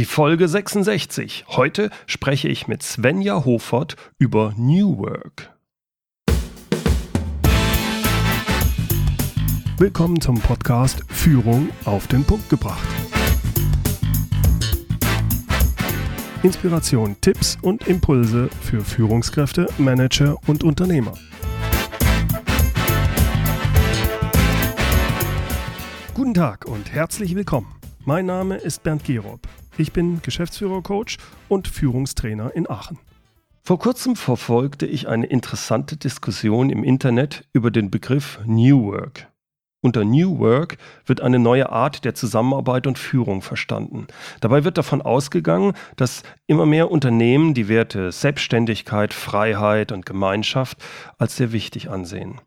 Die Folge 66. Heute spreche ich mit Svenja Hofert über New Work. Willkommen zum Podcast Führung auf den Punkt gebracht. Inspiration, Tipps und Impulse für Führungskräfte, Manager und Unternehmer. Guten Tag und herzlich willkommen. Mein Name ist Bernd Gerob. Ich bin Geschäftsführer-Coach und Führungstrainer in Aachen. Vor kurzem verfolgte ich eine interessante Diskussion im Internet über den Begriff New Work. Unter New Work wird eine neue Art der Zusammenarbeit und Führung verstanden. Dabei wird davon ausgegangen, dass immer mehr Unternehmen die Werte Selbstständigkeit, Freiheit und Gemeinschaft als sehr wichtig ansehen.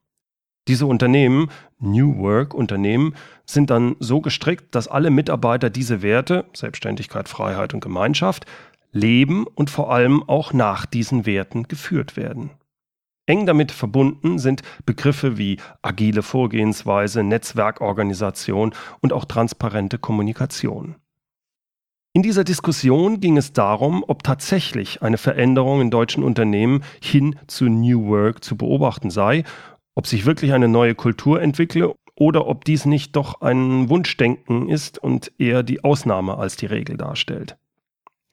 Diese Unternehmen, New Work Unternehmen, sind dann so gestrickt, dass alle Mitarbeiter diese Werte, Selbstständigkeit, Freiheit und Gemeinschaft, leben und vor allem auch nach diesen Werten geführt werden. Eng damit verbunden sind Begriffe wie agile Vorgehensweise, Netzwerkorganisation und auch transparente Kommunikation. In dieser Diskussion ging es darum, ob tatsächlich eine Veränderung in deutschen Unternehmen hin zu New Work zu beobachten sei ob sich wirklich eine neue Kultur entwickle oder ob dies nicht doch ein Wunschdenken ist und eher die Ausnahme als die Regel darstellt.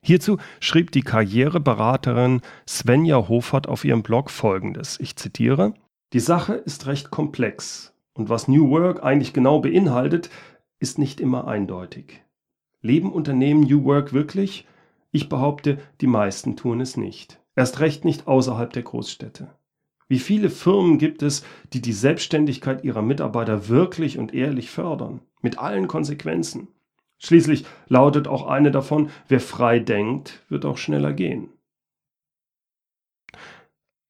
Hierzu schrieb die Karriereberaterin Svenja Hofert auf ihrem Blog folgendes. Ich zitiere: Die Sache ist recht komplex und was New Work eigentlich genau beinhaltet, ist nicht immer eindeutig. Leben Unternehmen New Work wirklich? Ich behaupte, die meisten tun es nicht. Erst recht nicht außerhalb der Großstädte. Wie viele Firmen gibt es, die die Selbstständigkeit ihrer Mitarbeiter wirklich und ehrlich fördern? Mit allen Konsequenzen. Schließlich lautet auch eine davon, wer frei denkt, wird auch schneller gehen.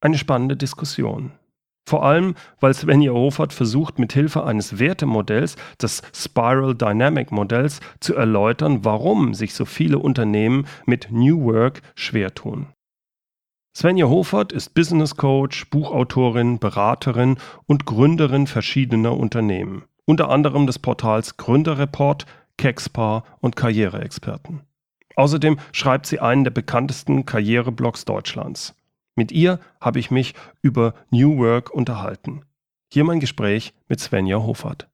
Eine spannende Diskussion. Vor allem, weil Svenja Hofert versucht, mit Hilfe eines Wertemodells, des Spiral Dynamic Modells, zu erläutern, warum sich so viele Unternehmen mit New Work schwer tun. Svenja Hofert ist Business Coach, Buchautorin, Beraterin und Gründerin verschiedener Unternehmen, unter anderem des Portals Gründerreport, Kexpar und Karriereexperten. Außerdem schreibt sie einen der bekanntesten Karriereblogs Deutschlands. Mit ihr habe ich mich über New Work unterhalten. Hier mein Gespräch mit Svenja Hofert.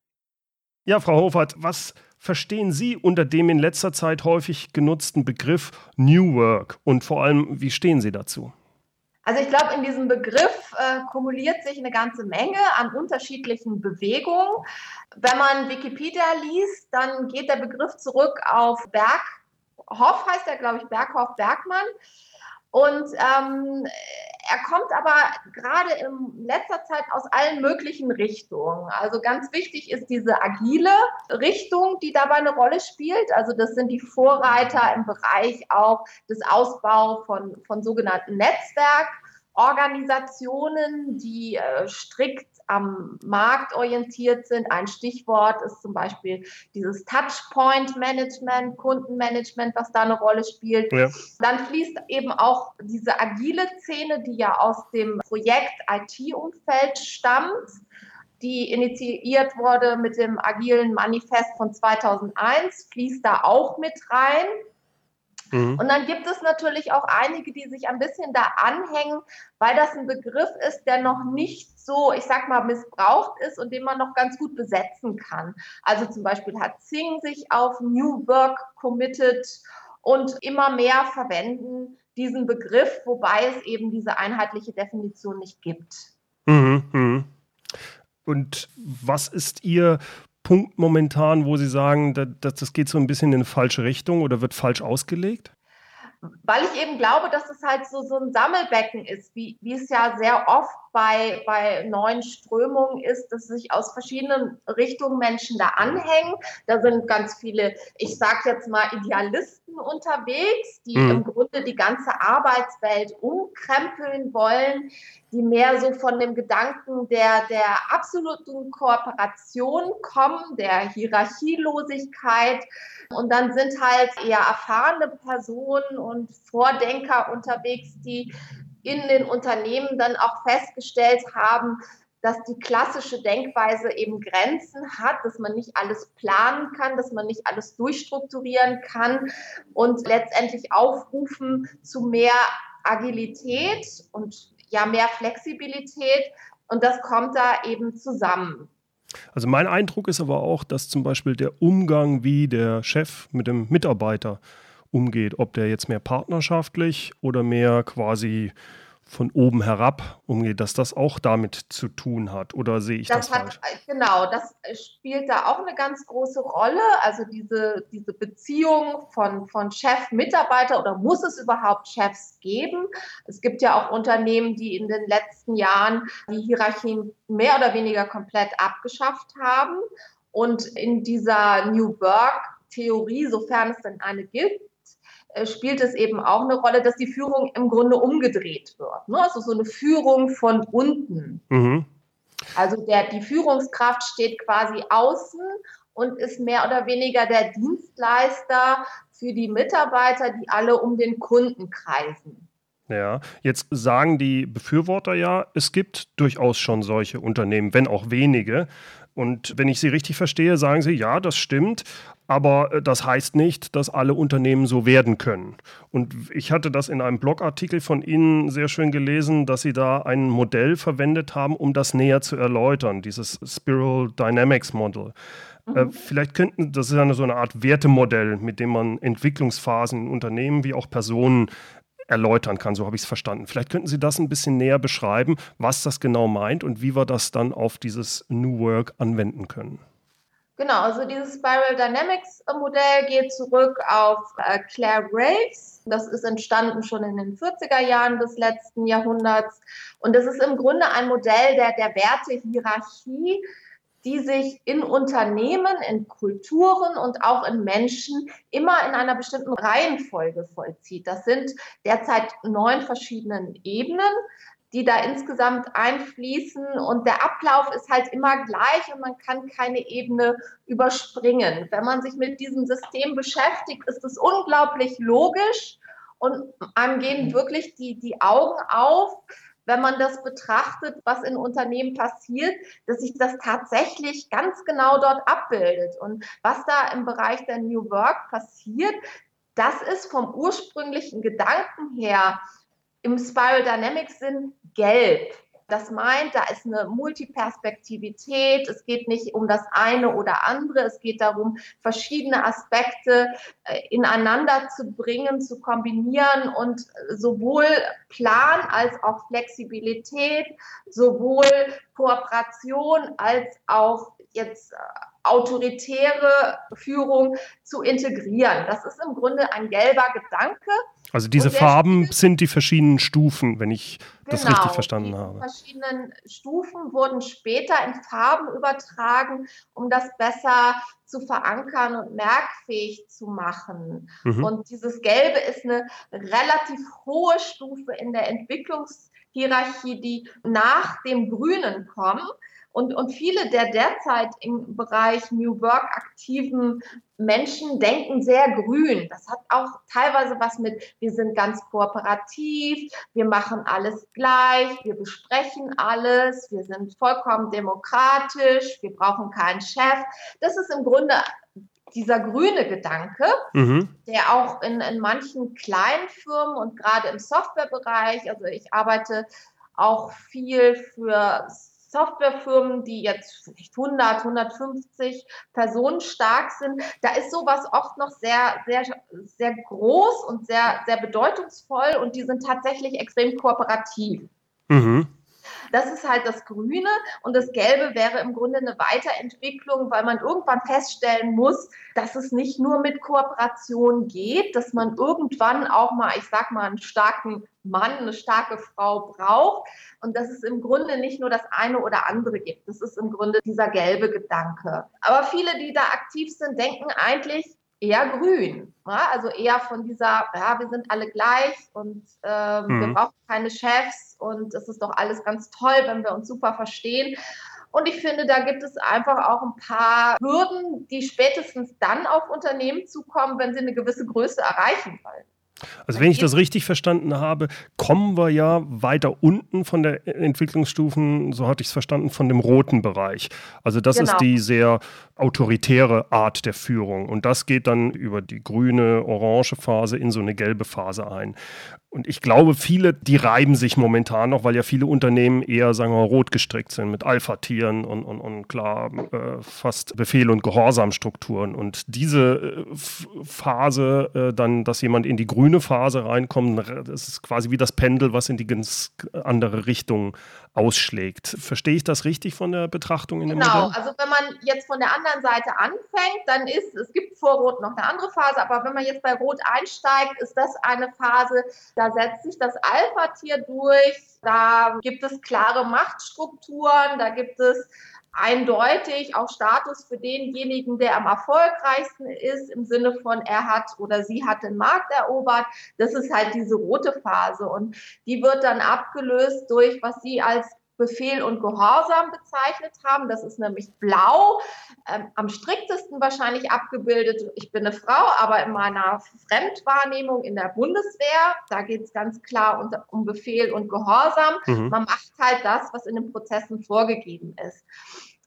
Ja, Frau Hofert, was verstehen Sie unter dem in letzter Zeit häufig genutzten Begriff New Work und vor allem, wie stehen Sie dazu? Also ich glaube, in diesem Begriff äh, kumuliert sich eine ganze Menge an unterschiedlichen Bewegungen. Wenn man Wikipedia liest, dann geht der Begriff zurück auf Berghoff, heißt er, glaube ich, Berghoff Bergmann. Und ähm, er kommt aber gerade in letzter Zeit aus allen möglichen Richtungen. Also ganz wichtig ist diese agile Richtung, die dabei eine Rolle spielt. Also das sind die Vorreiter im Bereich auch des Ausbaus von, von sogenannten Netzwerkorganisationen, die äh, strikt am Markt orientiert sind. Ein Stichwort ist zum Beispiel dieses Touchpoint-Management, Kundenmanagement, was da eine Rolle spielt. Ja. Dann fließt eben auch diese agile Szene, die ja aus dem Projekt IT-Umfeld stammt die initiiert wurde mit dem agilen Manifest von 2001, fließt da auch mit rein. Mhm. Und dann gibt es natürlich auch einige, die sich ein bisschen da anhängen, weil das ein Begriff ist, der noch nicht so, ich sag mal, missbraucht ist und den man noch ganz gut besetzen kann. Also zum Beispiel hat Zing sich auf New Work committed und immer mehr verwenden diesen Begriff, wobei es eben diese einheitliche Definition nicht gibt. Mhm, mh. Und was ist Ihr Punkt momentan, wo Sie sagen, dass das geht so ein bisschen in eine falsche Richtung oder wird falsch ausgelegt? Weil ich eben glaube, dass es halt so, so ein Sammelbecken ist, wie, wie es ja sehr oft bei, bei neuen Strömungen ist, dass sich aus verschiedenen Richtungen Menschen da anhängen. Da sind ganz viele, ich sage jetzt mal, Idealisten unterwegs, die mhm. im Grunde die ganze Arbeitswelt umkrempeln wollen, die mehr so von dem Gedanken der, der absoluten Kooperation kommen, der Hierarchielosigkeit. Und dann sind halt eher erfahrene Personen und Vordenker unterwegs, die in den Unternehmen dann auch festgestellt haben, dass die klassische Denkweise eben Grenzen hat, dass man nicht alles planen kann, dass man nicht alles durchstrukturieren kann und letztendlich aufrufen zu mehr Agilität und ja mehr Flexibilität. Und das kommt da eben zusammen. Also mein Eindruck ist aber auch, dass zum Beispiel der Umgang, wie der Chef mit dem Mitarbeiter umgeht, ob der jetzt mehr partnerschaftlich oder mehr quasi von oben herab umgeht, dass das auch damit zu tun hat. Oder sehe ich das, das hat, falsch? Genau, das spielt da auch eine ganz große Rolle. Also diese, diese Beziehung von, von Chef-Mitarbeiter oder muss es überhaupt Chefs geben? Es gibt ja auch Unternehmen, die in den letzten Jahren die Hierarchien mehr oder weniger komplett abgeschafft haben. Und in dieser New Work-Theorie, sofern es denn eine gibt, äh, spielt es eben auch eine Rolle, dass die Führung im Grunde umgedreht wird. Ne? Also so eine Führung von unten. Mhm. Also der, die Führungskraft steht quasi außen und ist mehr oder weniger der Dienstleister für die Mitarbeiter, die alle um den Kunden kreisen. Ja, jetzt sagen die Befürworter ja, es gibt durchaus schon solche Unternehmen, wenn auch wenige. Und wenn ich Sie richtig verstehe, sagen Sie, ja, das stimmt, aber äh, das heißt nicht, dass alle Unternehmen so werden können. Und ich hatte das in einem Blogartikel von Ihnen sehr schön gelesen, dass Sie da ein Modell verwendet haben, um das näher zu erläutern, dieses Spiral Dynamics Model. Äh, mhm. vielleicht könnten, das ist eine, so eine Art Wertemodell, mit dem man Entwicklungsphasen in Unternehmen wie auch Personen erläutern kann. So habe ich es verstanden. Vielleicht könnten Sie das ein bisschen näher beschreiben, was das genau meint und wie wir das dann auf dieses New Work anwenden können. Genau, also dieses Spiral Dynamics Modell geht zurück auf äh, Claire Graves. Das ist entstanden schon in den 40er Jahren des letzten Jahrhunderts. Und das ist im Grunde ein Modell der, der Wertehierarchie, die sich in Unternehmen, in Kulturen und auch in Menschen immer in einer bestimmten Reihenfolge vollzieht. Das sind derzeit neun verschiedenen Ebenen die da insgesamt einfließen. Und der Ablauf ist halt immer gleich und man kann keine Ebene überspringen. Wenn man sich mit diesem System beschäftigt, ist es unglaublich logisch und einem gehen wirklich die, die Augen auf, wenn man das betrachtet, was in Unternehmen passiert, dass sich das tatsächlich ganz genau dort abbildet. Und was da im Bereich der New Work passiert, das ist vom ursprünglichen Gedanken her im Spiral Dynamics Sinn gelb. Das meint, da ist eine Multiperspektivität. Es geht nicht um das eine oder andere. Es geht darum, verschiedene Aspekte äh, ineinander zu bringen, zu kombinieren und sowohl Plan als auch Flexibilität, sowohl Kooperation als auch jetzt äh, autoritäre Führung zu integrieren. Das ist im Grunde ein gelber Gedanke. Also diese Farben sind die verschiedenen Stufen, wenn ich genau, das richtig verstanden die habe. Die verschiedenen Stufen wurden später in Farben übertragen, um das besser zu verankern und merkfähig zu machen. Mhm. Und dieses Gelbe ist eine relativ hohe Stufe in der Entwicklungshierarchie, die nach dem Grünen kommt. Und, und viele der derzeit im Bereich New Work aktiven Menschen denken sehr grün. Das hat auch teilweise was mit, wir sind ganz kooperativ, wir machen alles gleich, wir besprechen alles, wir sind vollkommen demokratisch, wir brauchen keinen Chef. Das ist im Grunde dieser grüne Gedanke, mhm. der auch in, in manchen kleinen Firmen und gerade im Softwarebereich, also ich arbeite auch viel für Softwarefirmen, die jetzt vielleicht 100, 150 Personen stark sind, da ist sowas oft noch sehr, sehr, sehr groß und sehr, sehr bedeutungsvoll und die sind tatsächlich extrem kooperativ. Mhm. Das ist halt das Grüne und das Gelbe wäre im Grunde eine Weiterentwicklung, weil man irgendwann feststellen muss, dass es nicht nur mit Kooperation geht, dass man irgendwann auch mal, ich sag mal, einen starken Mann, eine starke Frau braucht und dass es im Grunde nicht nur das eine oder andere gibt. Das ist im Grunde dieser gelbe Gedanke. Aber viele, die da aktiv sind, denken eigentlich, eher grün. Ja? Also eher von dieser, ja, wir sind alle gleich und ähm, mhm. wir brauchen keine Chefs und es ist doch alles ganz toll, wenn wir uns super verstehen. Und ich finde, da gibt es einfach auch ein paar Hürden, die spätestens dann auf Unternehmen zukommen, wenn sie eine gewisse Größe erreichen wollen. Also wenn ich das richtig verstanden habe, kommen wir ja weiter unten von der Entwicklungsstufen, so hatte ich es verstanden, von dem roten Bereich. Also das genau. ist die sehr autoritäre Art der Führung. Und das geht dann über die grüne, orange Phase in so eine gelbe Phase ein. Und ich glaube, viele, die reiben sich momentan noch, weil ja viele Unternehmen eher, sagen wir mal, rot gestrickt sind mit Alpha-Tieren und, und, und klar äh, fast Befehl- und Gehorsamstrukturen. Und diese äh, Phase, äh, dann, dass jemand in die grüne Phase reinkommt, das ist quasi wie das Pendel, was in die ganz andere Richtung ausschlägt. Verstehe ich das richtig von der Betrachtung in dem Genau, Modell? also wenn man jetzt von der anderen Seite anfängt, dann ist, es gibt vor Rot noch eine andere Phase, aber wenn man jetzt bei Rot einsteigt, ist das eine Phase, da setzt sich das Alpha-Tier durch, da gibt es klare Machtstrukturen, da gibt es eindeutig auch Status für denjenigen, der am erfolgreichsten ist, im Sinne von er hat oder sie hat den Markt erobert. Das ist halt diese rote Phase und die wird dann abgelöst durch, was sie als Befehl und Gehorsam bezeichnet haben. Das ist nämlich blau, ähm, am striktesten wahrscheinlich abgebildet. Ich bin eine Frau, aber in meiner Fremdwahrnehmung in der Bundeswehr, da geht es ganz klar um, um, Befehl und Gehorsam. Mhm. Man macht halt das, was in den Prozessen vorgegeben ist.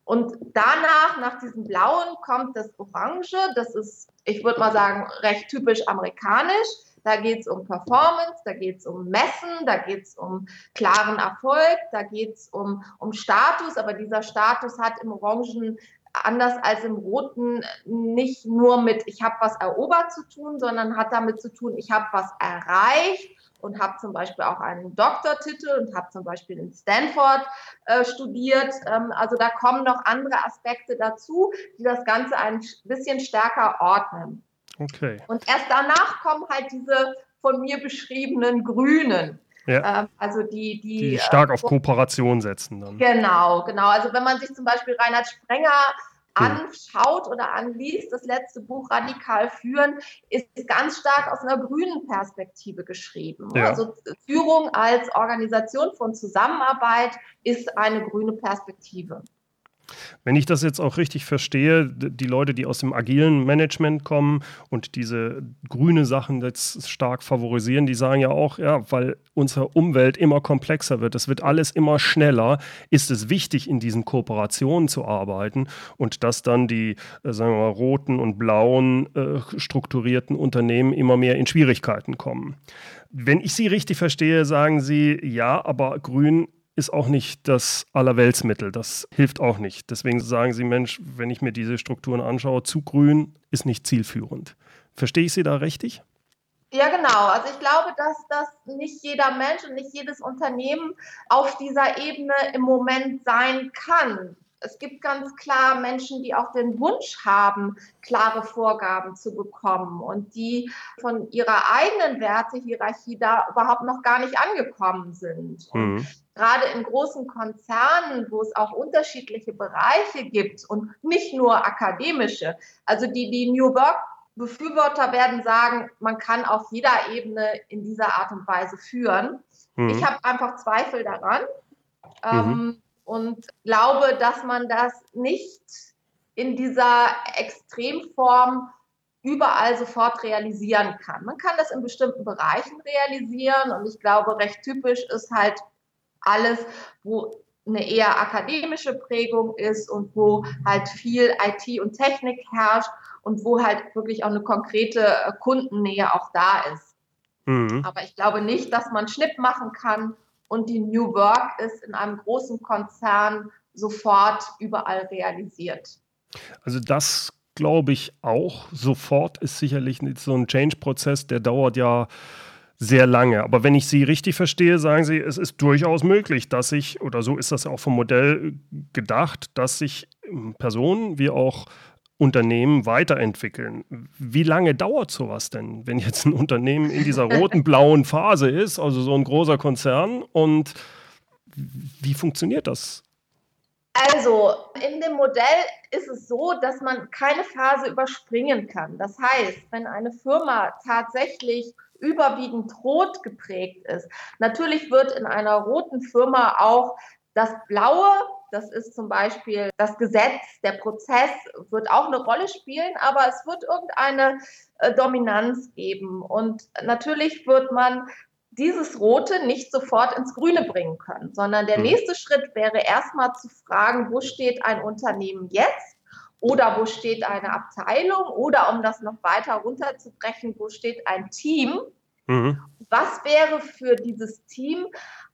Und danach, nach diesem Blauen, kommt das Orange. Das ist, ich würde mal sagen, recht typisch amerikanisch. Da geht es um Performance, da geht es um Messen, da geht es um klaren Erfolg, da geht es um, um Status, aber dieser Status hat im Orangen anders als im Roten nicht nur mit ich habe was erobert zu tun, sondern hat damit zu tun, ich habe was erreicht und habe zum Beispiel auch einen Doktortitel und habe zum Beispiel in Stanford äh, studiert. Ähm, also da kommen noch andere Aspekte dazu, die das Ganze ein bisschen stärker ordnen. Okay. Und erst danach kommen halt diese von mir beschriebenen Grünen. Ja. Ähm, also die, die, die stark äh, auf Kooperation setzen dann. Genau, genau. Also wenn man sich zum Beispiel Reinhard Sprenger anschaut oder anliest, das letzte Buch Radikal führen, ist ganz stark aus einer grünen Perspektive geschrieben. Ja. Also Führung als Organisation von Zusammenarbeit ist eine grüne Perspektive. Wenn ich das jetzt auch richtig verstehe, die Leute, die aus dem agilen Management kommen und diese grüne Sachen jetzt stark favorisieren, die sagen ja auch, ja, weil unsere Umwelt immer komplexer wird, es wird alles immer schneller, ist es wichtig, in diesen Kooperationen zu arbeiten und dass dann die, äh, sagen wir mal, roten und blauen äh, strukturierten Unternehmen immer mehr in Schwierigkeiten kommen. Wenn ich Sie richtig verstehe, sagen Sie, ja, aber grün ist auch nicht das Allerweltsmittel. Das hilft auch nicht. Deswegen sagen Sie, Mensch, wenn ich mir diese Strukturen anschaue, zu grün ist nicht zielführend. Verstehe ich Sie da richtig? Ja, genau. Also ich glaube, dass das nicht jeder Mensch und nicht jedes Unternehmen auf dieser Ebene im Moment sein kann es gibt ganz klar Menschen, die auch den Wunsch haben, klare Vorgaben zu bekommen und die von ihrer eigenen Wertehierarchie da überhaupt noch gar nicht angekommen sind. Mhm. Gerade in großen Konzernen, wo es auch unterschiedliche Bereiche gibt und nicht nur akademische, also die, die New Work Befürworter werden sagen, man kann auf jeder Ebene in dieser Art und Weise führen. Mhm. Ich habe einfach Zweifel daran. Mhm. Ähm, und glaube, dass man das nicht in dieser Extremform überall sofort realisieren kann. Man kann das in bestimmten Bereichen realisieren und ich glaube, recht typisch ist halt alles, wo eine eher akademische Prägung ist und wo halt viel IT und Technik herrscht und wo halt wirklich auch eine konkrete Kundennähe auch da ist. Mhm. Aber ich glaube nicht, dass man Schnipp machen kann und die New Work ist in einem großen Konzern sofort überall realisiert. Also das glaube ich auch. Sofort ist sicherlich so ein Change-Prozess, der dauert ja sehr lange. Aber wenn ich Sie richtig verstehe, sagen Sie, es ist durchaus möglich, dass sich, oder so ist das auch vom Modell gedacht, dass sich Personen wie auch Unternehmen weiterentwickeln. Wie lange dauert sowas denn, wenn jetzt ein Unternehmen in dieser roten, blauen Phase ist, also so ein großer Konzern und wie funktioniert das? Also, in dem Modell ist es so, dass man keine Phase überspringen kann. Das heißt, wenn eine Firma tatsächlich überwiegend rot geprägt ist, natürlich wird in einer roten Firma auch Das Blaue, das ist zum Beispiel das Gesetz, der Prozess wird auch eine Rolle spielen, aber es wird irgendeine äh, Dominanz geben. Und natürlich wird man dieses Rote nicht sofort ins Grüne bringen können, sondern der hm. nächste Schritt wäre erstmal zu fragen, wo steht ein Unternehmen jetzt? Oder wo steht eine Abteilung? Oder um das noch weiter runterzubrechen, wo steht ein Team? Mhm. Was wäre für dieses Team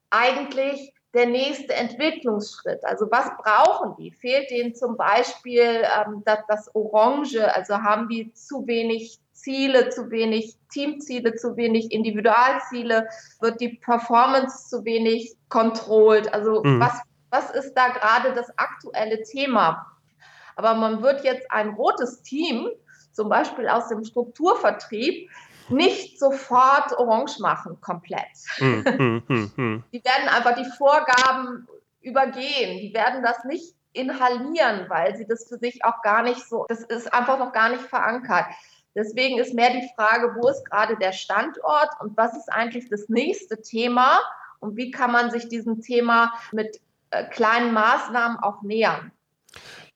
eigentlich der nächste Entwicklungsschritt? Also was brauchen die? Fehlt denen zum Beispiel ähm, das, das Orange? Also haben die zu wenig Ziele, zu wenig Teamziele, zu wenig Individualziele? Wird die Performance zu wenig kontrolliert? Also mhm. was, was ist da gerade das aktuelle Thema? Aber man wird jetzt ein rotes Team, zum Beispiel aus dem Strukturvertrieb, nicht sofort orange machen, komplett. Hm, hm, hm, die werden einfach die Vorgaben übergehen. Die werden das nicht inhalieren, weil sie das für sich auch gar nicht so, das ist einfach noch gar nicht verankert. Deswegen ist mehr die Frage, wo ist gerade der Standort und was ist eigentlich das nächste Thema und wie kann man sich diesem Thema mit äh, kleinen Maßnahmen auch nähern.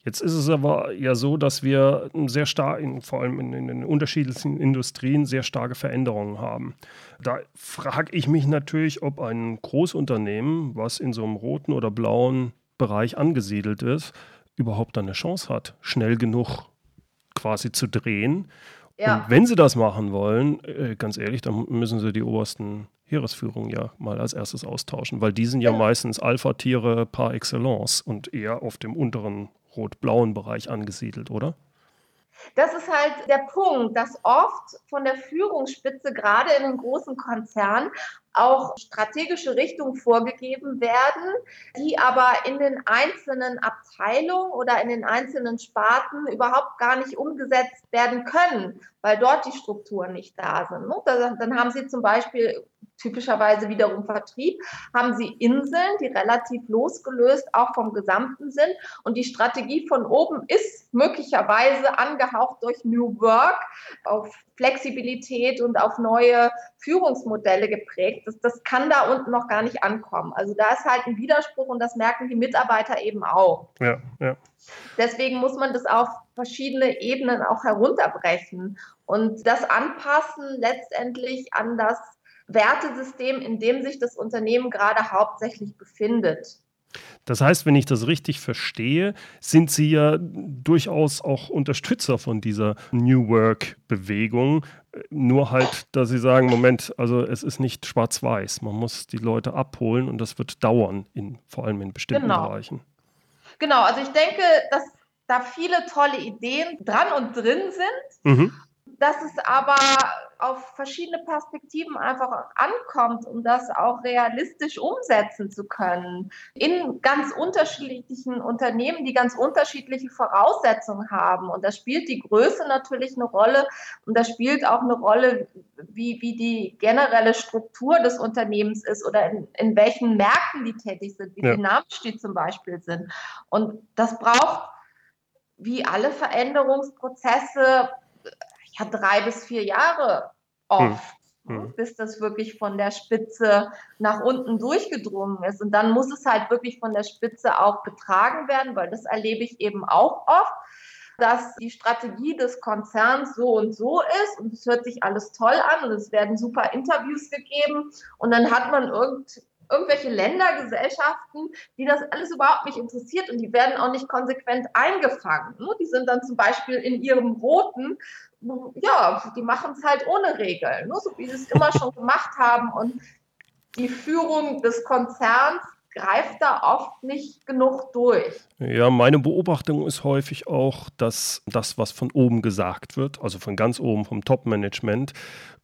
Jetzt ist es aber ja so, dass wir sehr stark, vor allem in, in, den unterschiedlichen Industrien, sehr starke Veränderungen haben. Da frage ich mich natürlich, ob ein Großunternehmen, was in so einem roten oder blauen Bereich angesiedelt ist, überhaupt eine Chance hat, schnell genug quasi zu drehen. Ja. Und wenn sie das machen wollen, äh, ganz ehrlich, dann müssen sie die obersten Heeresführung ja mal als erstes austauschen, weil die sind ja, ja. meistens Alpha-Tiere par excellence und eher auf dem unteren rot-blauen Bereich angesiedelt, oder? Das ist halt der Punkt, dass oft von der Führungsspitze, gerade in den großen Konzernen, auch strategische Richtungen vorgegeben werden, die aber in den einzelnen Abteilungen oder in den einzelnen Sparten überhaupt gar nicht umgesetzt werden können, weil dort die Strukturen nicht da sind. Ne? Dann haben Sie zum Beispiel typischerweise wiederum Vertrieb, haben sie Inseln, die relativ losgelöst auch vom Gesamten sind. Und die Strategie von oben ist möglicherweise angehaucht durch New Work auf Flexibilität und auf neue Führungsmodelle geprägt. Das, das kann da unten noch gar nicht ankommen. Also da ist halt ein Widerspruch und das merken die Mitarbeiter eben auch. Ja, ja. Deswegen muss man das auf verschiedene Ebenen auch herunterbrechen und das anpassen letztendlich an das Wertesystem, in dem sich das Unternehmen gerade hauptsächlich befindet. Das heißt, wenn ich das richtig verstehe, sind Sie ja durchaus auch Unterstützer von dieser New Work-Bewegung. Nur halt, dass Sie sagen, Moment, also es ist nicht schwarz-weiß. Man muss die Leute abholen und das wird dauern, in, vor allem in bestimmten genau. Bereichen. Genau, also ich denke, dass da viele tolle Ideen dran und drin sind. Mhm dass es aber auf verschiedene Perspektiven einfach ankommt, um das auch realistisch umsetzen zu können. In ganz unterschiedlichen Unternehmen, die ganz unterschiedliche Voraussetzungen haben. Und da spielt die Größe natürlich eine Rolle. Und da spielt auch eine Rolle, wie, wie die generelle Struktur des Unternehmens ist oder in, in welchen Märkten die tätig sind, wie ja. dynamisch die zum Beispiel sind. Und das braucht wie alle Veränderungsprozesse ja, drei bis vier Jahre oft. Mhm. bis das wirklich von der Spitze nach unten durchgedrungen ist. Und dann muss es halt wirklich von der Spitze auch getragen werden, weil das erlebe ich eben auch oft, dass die Strategie des Konzerns so und so ist und es hört sich alles toll an und es werden super Interviews gegeben und dann hat man irgend, irgendwelche Ländergesellschaften, die das alles überhaupt nicht interessiert und die werden auch nicht konsequent eingefangen. Ne? Die sind dann zum Beispiel in ihrem roten, ja, die machen es halt ohne Regeln, ne? so wie sie es immer schon gemacht haben und die Führung des Konzerns greift da oft nicht genug durch. Ja, meine Beobachtung ist häufig auch, dass das, was von oben gesagt wird, also von ganz oben vom Top-Management,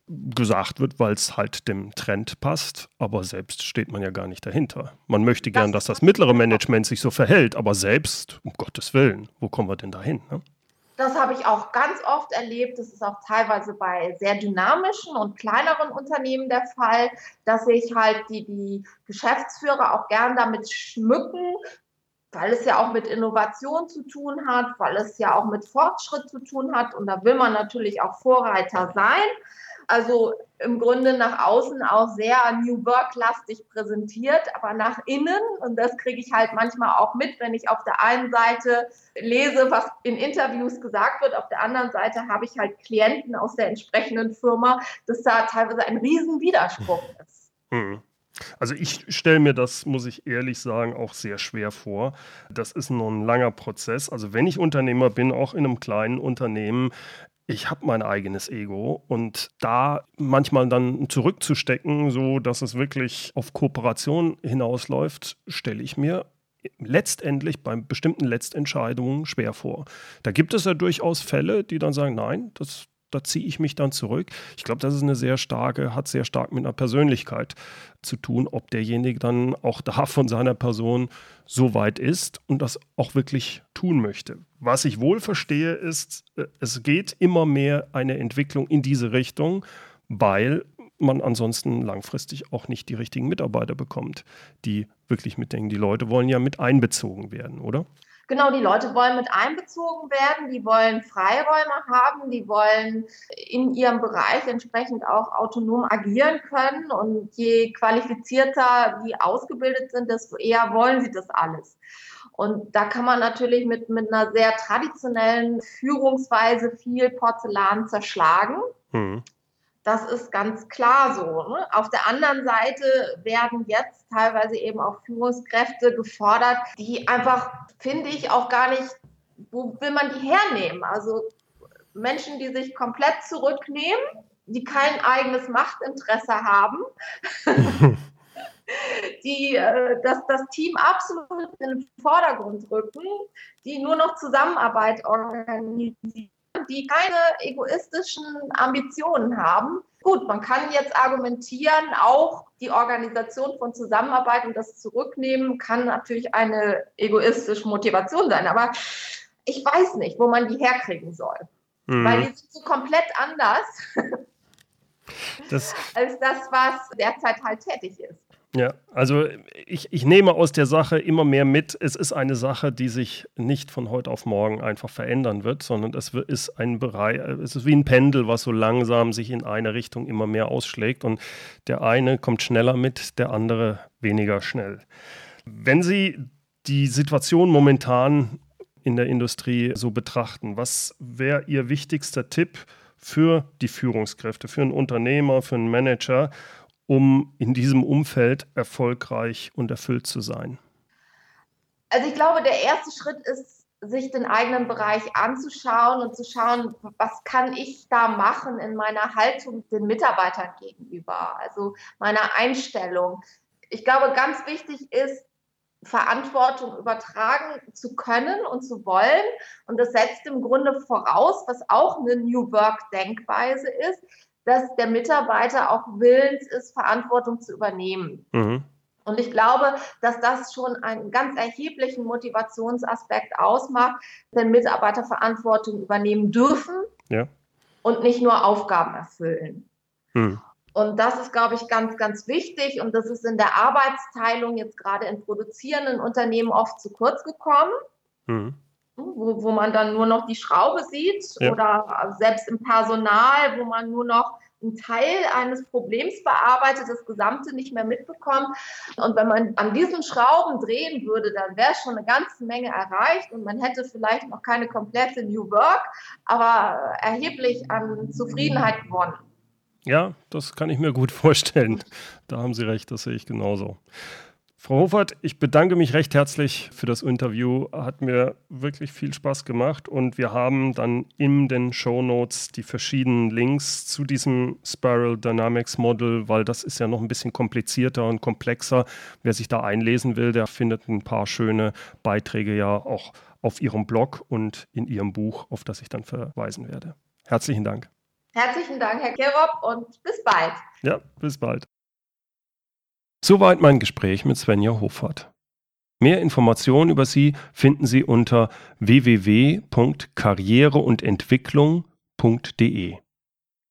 gesagt wird, weil es halt dem Trend passt, aber selbst steht man ja gar nicht dahinter. Man möchte gern, das dass das mittlere Management sich so verhält, aber selbst, um Gottes Willen, wo kommen wir denn dahin? Ne? Das habe ich auch ganz oft erlebt. Das ist auch teilweise bei sehr dynamischen und kleineren Unternehmen der Fall, dass sich halt die, die Geschäftsführer auch gern damit schmücken, weil es ja auch mit Innovation zu tun hat, weil es ja auch mit Fortschritt zu tun hat. Und da will man natürlich auch Vorreiter sein. Also im Grunde nach außen auch sehr New Work-lastig präsentiert, aber nach innen, und das kriege ich halt manchmal auch mit, wenn ich auf der einen Seite lese, was in Interviews gesagt wird, auf der anderen Seite habe ich halt Klienten aus der entsprechenden Firma, dass da teilweise ein Riesenwiderspruch ist. Mhm. Also ich stelle mir das, muss ich ehrlich sagen, auch sehr schwer vor. Das ist noch ein langer Prozess. Also wenn ich Unternehmer bin, auch in einem kleinen Unternehmen, ich habe mein eigenes Ego und da manchmal dann zurückzustecken, so dass es wirklich auf Kooperation hinausläuft, stelle ich mir letztendlich bei bestimmten Letztentscheidungen schwer vor. Da gibt es ja durchaus Fälle, die dann sagen, nein, das da ziehe ich mich dann zurück. Ich glaube, das ist eine sehr starke, hat sehr stark mit einer Persönlichkeit zu tun, ob derjenige dann auch da von seiner Person so weit ist und das auch wirklich tun möchte. Was ich wohl verstehe, ist, äh, es geht immer mehr eine Entwicklung in diese Richtung, weil man ansonsten langfristig auch nicht die richtigen Mitarbeiter bekommt, die wirklich mitdenken. Die Leute wollen ja mit einbezogen werden, oder? Genau, die Leute wollen mit einbezogen werden, die wollen Freiräume haben, die wollen in ihrem Bereich entsprechend auch autonom agieren können. Und je qualifizierter die ausgebildet sind, desto eher wollen sie das alles. Und da kann man natürlich mit, mit einer sehr traditionellen Führungsweise viel Porzellan zerschlagen. Mhm. Das ist ganz klar so. Ne? Auf der anderen Seite werden jetzt teilweise eben auch Führungskräfte gefordert, die einfach, finde ich, auch gar nicht, wo will man die hernehmen? Also Menschen, die sich komplett zurücknehmen, die kein eigenes Machtinteresse haben. die äh, das, das Team absolut in den Vordergrund rücken, die nur noch Zusammenarbeit organisieren die keine egoistischen Ambitionen haben. Gut, man kann jetzt argumentieren, auch die Organisation von Zusammenarbeit und das Zurücknehmen kann natürlich eine egoistische Motivation sein, aber ich weiß nicht, wo man die herkriegen soll. Mhm. Weil die sind so komplett anders das, als das, was derzeit halt tätig ist. Ja, also ich, ich nehme aus der Sache immer mehr mit, es ist eine Sache, die sich nicht von heute auf morgen einfach verändern wird, sondern es ist ein Bereich, es ist wie ein Pendel, was so langsam sich in eine Richtung immer mehr ausschlägt und der eine kommt schneller mit, der andere weniger schnell. Wenn Sie die Situation momentan in der Industrie so betrachten, was wäre Ihr wichtigster Tipp für die Führungskräfte, für einen Unternehmer, für einen Manager, um in diesem Umfeld erfolgreich und erfüllt zu sein? Also ich glaube, der erste Schritt ist, sich den eigenen Bereich anzuschauen und zu schauen, was kann ich da machen in meiner Haltung den Mitarbeitern gegenüber, also meiner Einstellung. Ich glaube, ganz wichtig ist, Verantwortung übertragen zu können und zu wollen. Und das setzt im Grunde voraus, was auch eine New Work-Denkweise ist, dass der Mitarbeiter auch willens ist, Verantwortung zu übernehmen. Mhm. Und ich glaube, dass das schon einen ganz erheblichen Motivationsaspekt ausmacht, wenn Mitarbeiter Verantwortung übernehmen dürfen ja. und nicht nur Aufgaben erfüllen. Mhm. Und das ist, glaube ich, ganz, ganz wichtig. Und das ist in der Arbeitsteilung jetzt gerade in produzierenden Unternehmen oft zu kurz gekommen. Mhm wo, wo man dann nur noch die Schraube sieht ja. oder selbst im Personal, wo man nur noch einen Teil eines Problems bearbeitet, das Gesamte nicht mehr mitbekommt. Und wenn man an diesen Schrauben drehen würde, dann wäre schon eine ganze Menge erreicht und man hätte vielleicht noch keine komplette New Work, aber erheblich an Zufriedenheit gewonnen. Ja, das kann ich mir gut vorstellen. Da haben Sie recht, das sehe ich genauso. Frau Hofert, ich bedanke mich recht herzlich für das Interview. Hat mir wirklich viel Spaß gemacht und wir haben dann in den Show Notes die verschiedenen Links zu diesem Spiral Dynamics Model, weil das ist ja noch ein bisschen komplizierter und komplexer. Wer sich da einlesen will, der findet ein paar schöne Beiträge ja auch auf Ihrem Blog und in Ihrem Buch, auf das ich dann verweisen werde. Herzlichen Dank. Herzlichen Dank, Herr Kerob, und bis bald. Ja, bis bald. Soweit mein Gespräch mit Svenja Hoffert. Mehr Informationen über sie finden Sie unter www.karriereundentwicklung.de.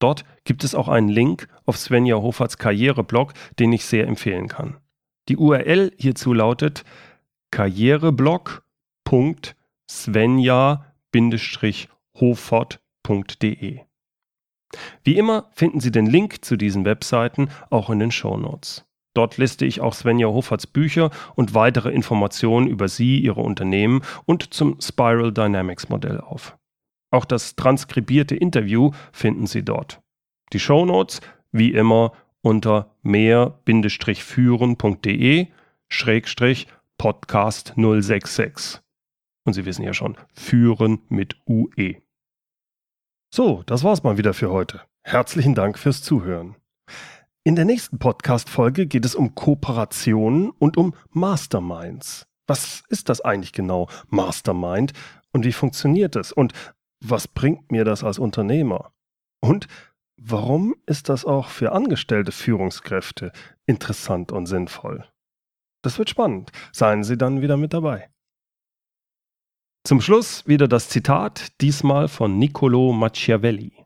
Dort gibt es auch einen Link auf Svenja Hoferts Karriereblog, den ich sehr empfehlen kann. Die URL hierzu lautet karriereblog.svenja-hofert.de. Wie immer finden Sie den Link zu diesen Webseiten auch in den Show Notes. Dort liste ich auch Svenja Hofferts Bücher und weitere Informationen über Sie, Ihre Unternehmen und zum Spiral Dynamics Modell auf. Auch das transkribierte Interview finden Sie dort. Die Show Notes, wie immer, unter mehr-führen.de Schrägstrich Podcast 066. Und Sie wissen ja schon, führen mit UE. So, das war's mal wieder für heute. Herzlichen Dank fürs Zuhören. In der nächsten Podcast-Folge geht es um Kooperationen und um Masterminds. Was ist das eigentlich genau, Mastermind? Und wie funktioniert es? Und was bringt mir das als Unternehmer? Und warum ist das auch für angestellte Führungskräfte interessant und sinnvoll? Das wird spannend. Seien Sie dann wieder mit dabei. Zum Schluss wieder das Zitat, diesmal von Niccolo Machiavelli.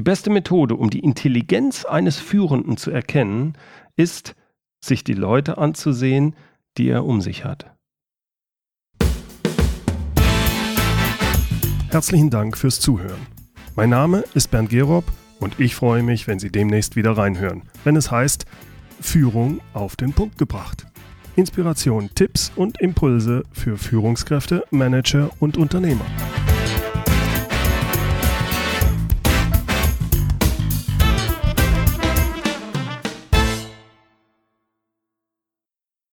Die beste Methode, um die Intelligenz eines Führenden zu erkennen, ist, sich die Leute anzusehen, die er um sich hat. Herzlichen Dank fürs Zuhören. Mein Name ist Bernd Gerob und ich freue mich, wenn Sie demnächst wieder reinhören, wenn es heißt Führung auf den Punkt gebracht. Inspiration, Tipps und Impulse für Führungskräfte, Manager und Unternehmer.